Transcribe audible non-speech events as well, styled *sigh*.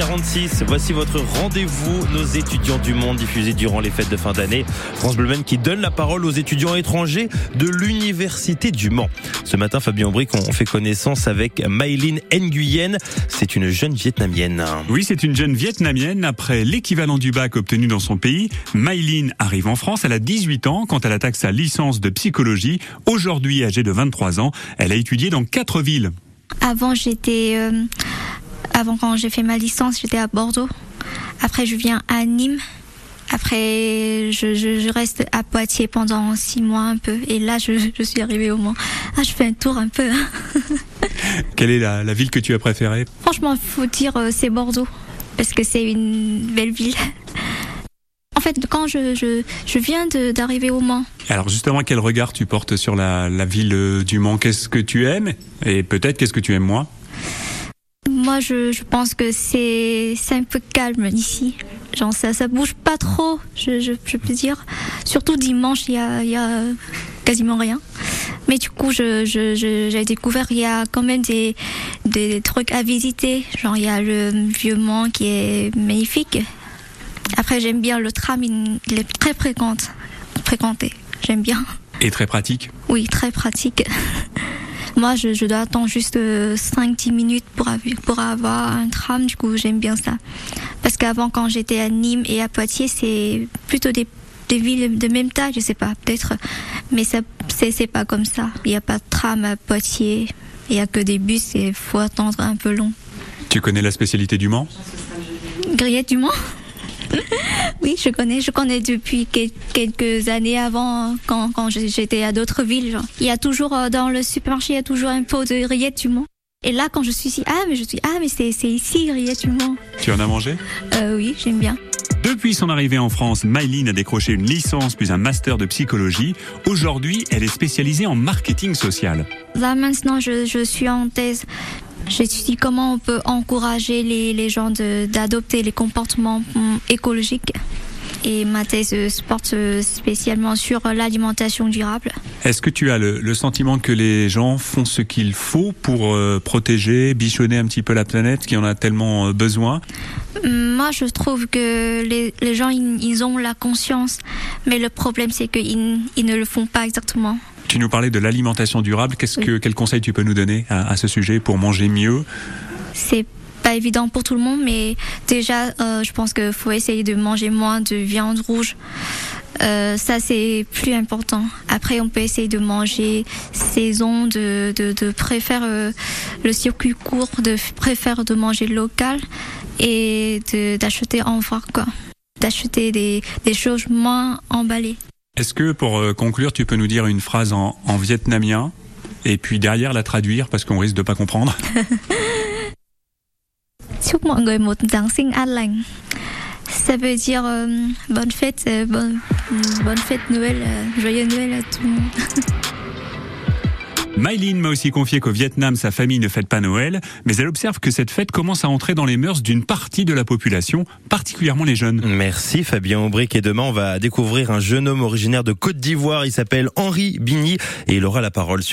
7h46, voici votre rendez-vous, nos étudiants du monde diffusés durant les fêtes de fin d'année. France Bleu qui donne la parole aux étudiants étrangers de l'Université du Mans. Ce matin, Fabien Aubric, on fait connaissance avec Maïline Nguyen. C'est une jeune Vietnamienne. Oui, c'est une jeune Vietnamienne. Après l'équivalent du bac obtenu dans son pays, Maïline arrive en France. Elle a 18 ans quand elle attaque sa licence de psychologie. Aujourd'hui, âgée de 23 ans, elle a étudié dans quatre villes. Avant, j'étais, euh, avant quand j'ai fait ma licence, j'étais à Bordeaux. Après, je viens à Nîmes. Après, je, je, je, reste à Poitiers pendant six mois un peu. Et là, je, je suis arrivée au Mans. Ah, je fais un tour un peu. *laughs* Quelle est la, la, ville que tu as préférée? Franchement, il faut dire euh, c'est Bordeaux. Parce que c'est une belle ville. En fait, quand je, je, je viens d'arriver au Mans. Alors justement, quel regard tu portes sur la, la ville du Mans? Qu'est-ce que tu aimes? Et peut-être qu'est-ce que tu aimes moins? Moi, je, je pense que c'est un peu calme ici. Genre ça, ça bouge pas trop, je, je, je peux dire. Surtout dimanche, il y a, y a quasiment rien. Mais du coup, j'ai je, je, découvert il y a quand même des, des trucs à visiter. Genre il y a le vieux Mans qui est magnifique. Après, j'aime bien le tram, il est très fréquente, fréquenté. J'aime bien. Et très pratique Oui, très pratique. *laughs* Moi, je, je, dois attendre juste 5-10 minutes pour, pour avoir un tram, du coup, j'aime bien ça. Parce qu'avant, quand j'étais à Nîmes et à Poitiers, c'est plutôt des, des, villes de même taille, je sais pas, peut-être. Mais ça, c'est pas comme ça. Il n'y a pas de tram à Poitiers, il n'y a que des bus et il faut attendre un peu long. Tu connais la spécialité du Mans? Grillette du Mans? Oui, je connais. Je connais depuis quelques années avant, quand, quand j'étais à d'autres villes. Genre. Il y a toujours, dans le supermarché, il y a toujours un pot de rillettes du Mans. Et là, quand je suis ici, ah, mais je suis, ah, mais c'est ici, rillettes du Mans. Tu en as mangé? Euh, Oui, j'aime bien. Depuis son arrivée en France, Myline a décroché une licence puis un master de psychologie. Aujourd'hui, elle est spécialisée en marketing social. Là, maintenant, je, je suis en thèse J'étudie comment on peut encourager les, les gens d'adopter les comportements écologiques. Et ma thèse se porte spécialement sur l'alimentation durable. Est-ce que tu as le, le, sentiment que les gens font ce qu'il faut pour euh, protéger, bichonner un petit peu la planète qui en a tellement euh, besoin? Moi, je trouve que les, les gens, ils, ils, ont la conscience, mais le problème, c'est qu'ils ils ne le font pas exactement. Tu nous parlais de l'alimentation durable. Qu'est-ce que, quel conseil tu peux nous donner à, à ce sujet pour manger mieux? C'est pas évident pour tout le monde, mais déjà, euh, je pense qu'il faut essayer de manger moins de viande rouge. Euh, ça, c'est plus important. Après, on peut essayer de manger saison, de, de, de préférer euh, le circuit court, de préférer de manger local et d'acheter en vrac, quoi. D'acheter des, des choses moins emballées. Est-ce que pour conclure, tu peux nous dire une phrase en, en vietnamien et puis derrière la traduire parce qu'on risque de pas comprendre? *laughs* Chúc mọi người một Giáng sinh an lành. Ça veut dire euh, bonne fête, euh, bonne, bonne fête Noël, euh, joyeux Noël à tout le monde. *laughs* Mylene m'a aussi confié qu'au Vietnam, sa famille ne fête pas Noël, mais elle observe que cette fête commence à entrer dans les mœurs d'une partie de la population, particulièrement les jeunes. Merci Fabien Aubric. Et demain, on va découvrir un jeune homme originaire de Côte d'Ivoire. Il s'appelle Henri Bigny et il aura la parole sur